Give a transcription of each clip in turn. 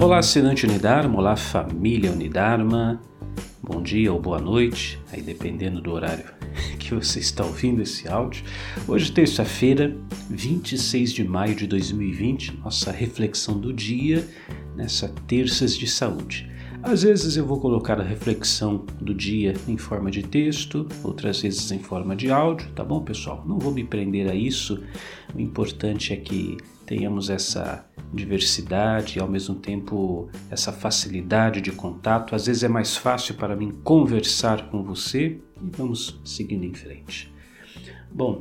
Olá, assinante Unidarma, olá, família Unidarma, bom dia ou boa noite, aí dependendo do horário que você está ouvindo esse áudio. Hoje, terça-feira, 26 de maio de 2020, nossa reflexão do dia nessa Terças de Saúde. Às vezes eu vou colocar a reflexão do dia em forma de texto, outras vezes em forma de áudio, tá bom, pessoal? Não vou me prender a isso. O importante é que tenhamos essa diversidade e ao mesmo tempo essa facilidade de contato. Às vezes é mais fácil para mim conversar com você e vamos seguindo em frente. Bom,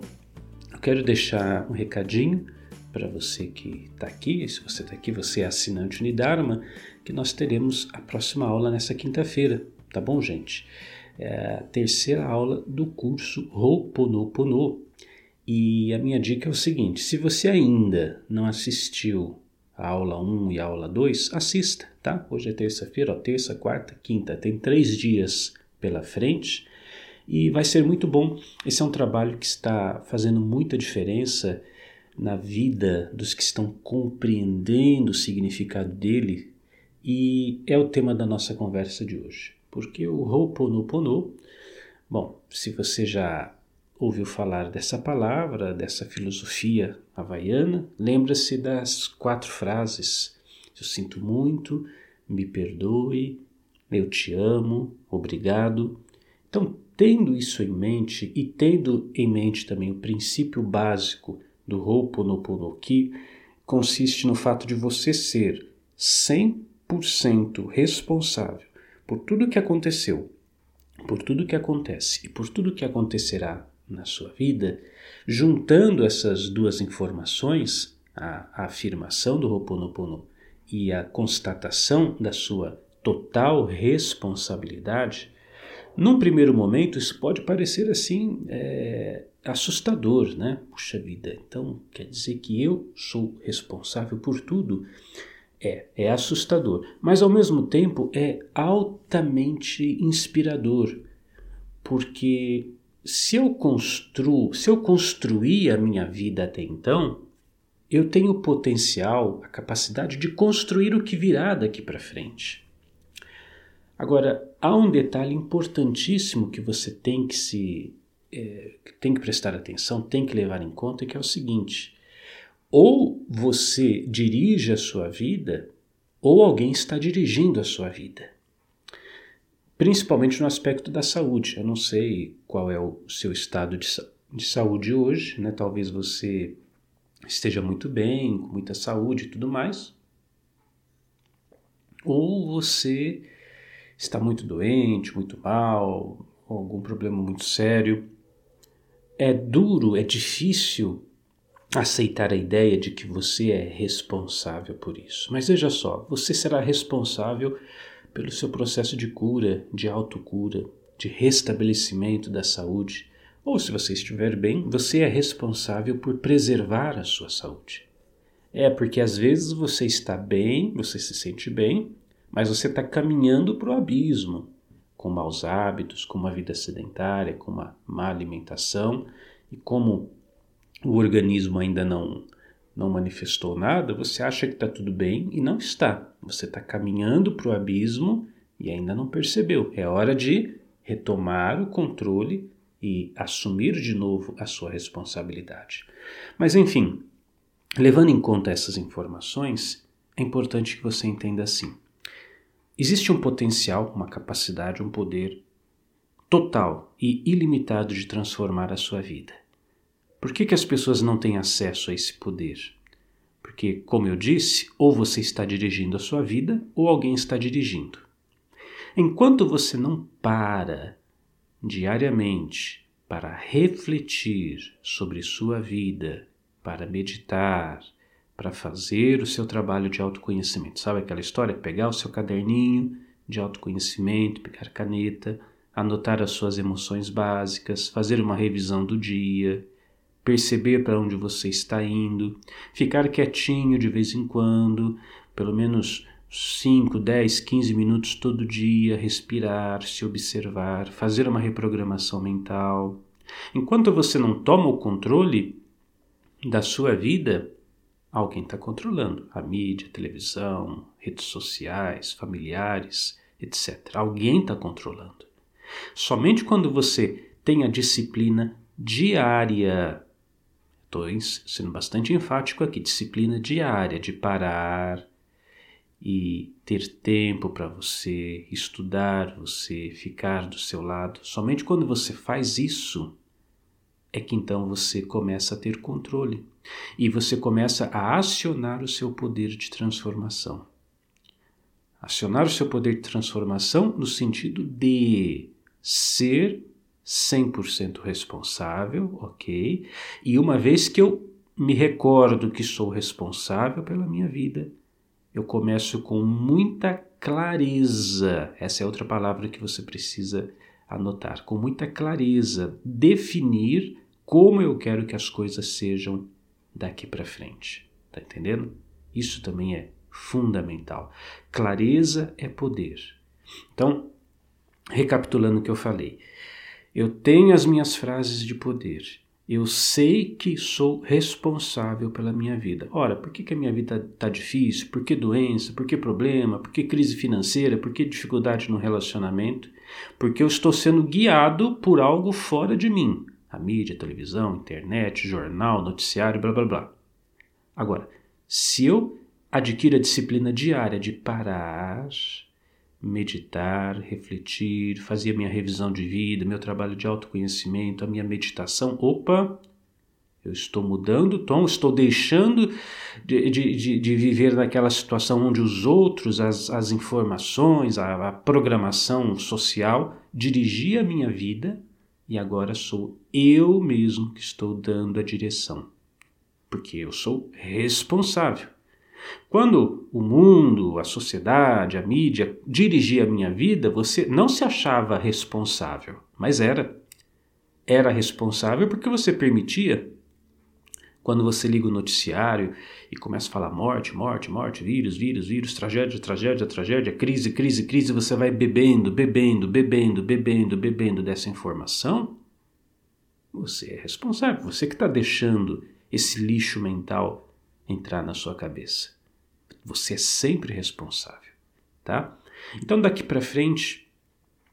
eu quero deixar um recadinho para você que está aqui, se você está aqui, você é assinante Unidarma, que nós teremos a próxima aula nessa quinta-feira, tá bom, gente? É a terceira aula do curso Ho'oponopono. E a minha dica é o seguinte: se você ainda não assistiu a aula 1 e a aula 2, assista, tá? Hoje é terça-feira, terça, quarta, quinta, tem três dias pela frente e vai ser muito bom. Esse é um trabalho que está fazendo muita diferença na vida dos que estão compreendendo o significado dele e é o tema da nossa conversa de hoje. Porque o Ho'oponopono, bom, se você já ouviu falar dessa palavra, dessa filosofia havaiana, lembra-se das quatro frases: Eu sinto muito, me perdoe, eu te amo, obrigado. Então, tendo isso em mente e tendo em mente também o princípio básico do Ho'oponopono, que consiste no fato de você ser 100% responsável por tudo que aconteceu, por tudo que acontece e por tudo que acontecerá na sua vida, juntando essas duas informações, a, a afirmação do Ho'oponopono e a constatação da sua total responsabilidade, num primeiro momento isso pode parecer assim é, assustador, né? Puxa vida, então quer dizer que eu sou responsável por tudo? É, é assustador, mas ao mesmo tempo é altamente inspirador, porque se eu construo, se eu construir a minha vida até então, eu tenho o potencial, a capacidade de construir o que virá daqui para frente. Agora, há um detalhe importantíssimo que você tem que se é, tem que prestar atenção, tem que levar em conta, que é o seguinte: ou você dirige a sua vida, ou alguém está dirigindo a sua vida. Principalmente no aspecto da saúde. Eu não sei qual é o seu estado de, de saúde hoje, né? Talvez você esteja muito bem, com muita saúde e tudo mais. Ou você está muito doente, muito mal, algum problema muito sério é duro, é difícil aceitar a ideia de que você é responsável por isso. Mas veja só, você será responsável pelo seu processo de cura, de autocura, de restabelecimento da saúde. Ou se você estiver bem, você é responsável por preservar a sua saúde. É porque às vezes você está bem, você se sente bem, mas você está caminhando para o abismo com maus hábitos, com uma vida sedentária, com uma má alimentação, e como o organismo ainda não, não manifestou nada, você acha que está tudo bem e não está. Você está caminhando para o abismo e ainda não percebeu. É hora de retomar o controle e assumir de novo a sua responsabilidade. Mas enfim, levando em conta essas informações, é importante que você entenda assim. Existe um potencial, uma capacidade, um poder total e ilimitado de transformar a sua vida. Por que, que as pessoas não têm acesso a esse poder? Porque, como eu disse, ou você está dirigindo a sua vida ou alguém está dirigindo. Enquanto você não para diariamente para refletir sobre sua vida, para meditar, para fazer o seu trabalho de autoconhecimento. Sabe aquela história? Pegar o seu caderninho de autoconhecimento, pegar caneta, anotar as suas emoções básicas, fazer uma revisão do dia, perceber para onde você está indo, ficar quietinho de vez em quando, pelo menos 5, 10, 15 minutos todo dia, respirar, se observar, fazer uma reprogramação mental. Enquanto você não toma o controle da sua vida, Alguém está controlando a mídia, a televisão, redes sociais, familiares, etc. Alguém está controlando. Somente quando você tem a disciplina diária, estou sendo bastante enfático aqui, disciplina diária de parar e ter tempo para você estudar, você ficar do seu lado. Somente quando você faz isso é que então você começa a ter controle e você começa a acionar o seu poder de transformação. Acionar o seu poder de transformação no sentido de ser 100% responsável, ok? E uma vez que eu me recordo que sou responsável pela minha vida, eu começo com muita clareza. Essa é outra palavra que você precisa anotar. Com muita clareza, definir como eu quero que as coisas sejam daqui para frente. Tá entendendo? Isso também é fundamental. Clareza é poder. Então, recapitulando o que eu falei, eu tenho as minhas frases de poder. Eu sei que sou responsável pela minha vida. Ora, por que, que a minha vida está difícil? Por que doença? Por que problema? Por que crise financeira? Por que dificuldade no relacionamento? Porque eu estou sendo guiado por algo fora de mim. A mídia, a televisão, internet, jornal, noticiário, blá blá blá. Agora, se eu adquiro a disciplina diária de parar, meditar, refletir, fazer a minha revisão de vida, meu trabalho de autoconhecimento, a minha meditação. Opa! Eu estou mudando o tom, estou deixando de, de, de, viver naquela situação onde os outros, as, as informações, a, a programação social dirigia a minha vida e agora sou eu mesmo que estou dando a direção. Porque eu sou responsável. Quando o mundo, a sociedade, a mídia dirigia a minha vida, você não se achava responsável, mas era. Era responsável porque você permitia. Quando você liga o noticiário e começa a falar morte, morte, morte, vírus, vírus, vírus, tragédia, tragédia, tragédia, crise, crise, crise, você vai bebendo, bebendo, bebendo, bebendo, bebendo dessa informação, você é responsável. Você que está deixando esse lixo mental entrar na sua cabeça. Você é sempre responsável, tá? Então daqui para frente,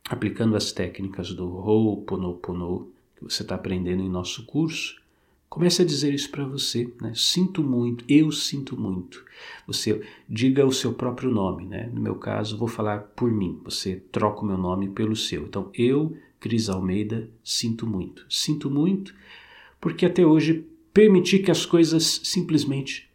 aplicando as técnicas do Ho'oponopono que você está aprendendo em nosso curso, comece a dizer isso para você, né? Sinto muito, eu sinto muito. Você diga o seu próprio nome, né? No meu caso, vou falar por mim. Você troca o meu nome pelo seu. Então, eu, Cris Almeida, sinto muito. Sinto muito porque até hoje permiti que as coisas simplesmente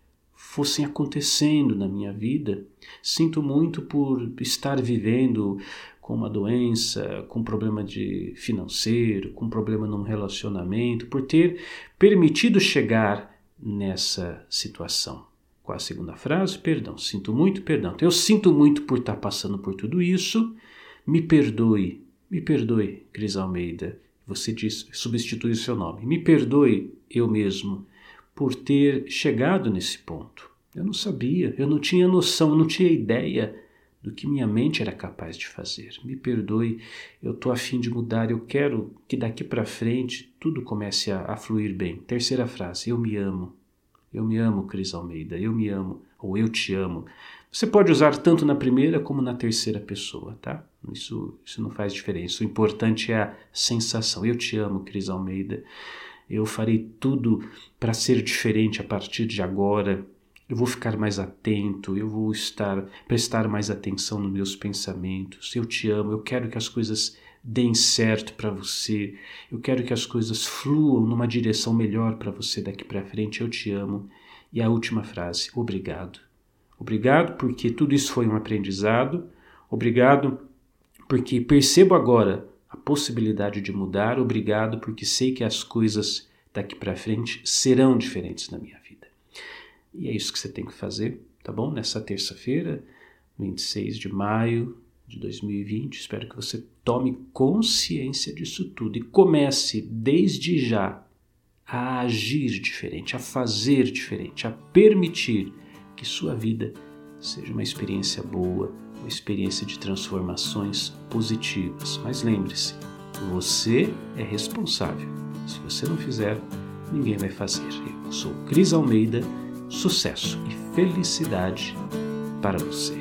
fossem acontecendo na minha vida. Sinto muito por estar vivendo com uma doença, com um problema de financeiro, com um problema num relacionamento, por ter permitido chegar nessa situação. Qual a segunda frase? Perdão. Sinto muito, perdão. Eu sinto muito por estar passando por tudo isso. Me perdoe, me perdoe, Cris Almeida. Você diz, substitui o seu nome. Me perdoe eu mesmo por ter chegado nesse ponto. Eu não sabia, eu não tinha noção, eu não tinha ideia do que minha mente era capaz de fazer. Me perdoe, eu estou afim de mudar, eu quero que daqui para frente tudo comece a, a, fluir bem. Terceira frase, eu me amo. Eu me amo, Cris Almeida, eu me amo, ou eu te amo. Você pode usar tanto na primeira como na terceira pessoa, tá? Isso, isso não faz diferença. O importante é a sensação. Eu te amo, Cris Almeida eu farei tudo para ser diferente a partir de agora. Eu vou ficar mais atento, eu vou estar prestar mais atenção nos meus pensamentos. Eu te amo, eu quero que as coisas deem certo para você. Eu quero que as coisas fluam numa direção melhor para você daqui para frente. Eu te amo. E a última frase: obrigado. Obrigado porque tudo isso foi um aprendizado. Obrigado porque percebo agora a possibilidade de mudar. Obrigado, porque sei que as coisas daqui para frente serão diferentes na minha vida. E é isso que você tem que fazer, tá bom? Nessa terça-feira, 26 de maio de 2020, espero que você tome consciência disso tudo e comece desde já a agir diferente, a fazer diferente, a permitir que sua vida seja uma experiência boa, uma experiência de transformações positivas. Mas lembre-se, você é responsável. Se você não fizer, ninguém vai fazer. Eu sou Cris Almeida, sucesso e felicidade para você.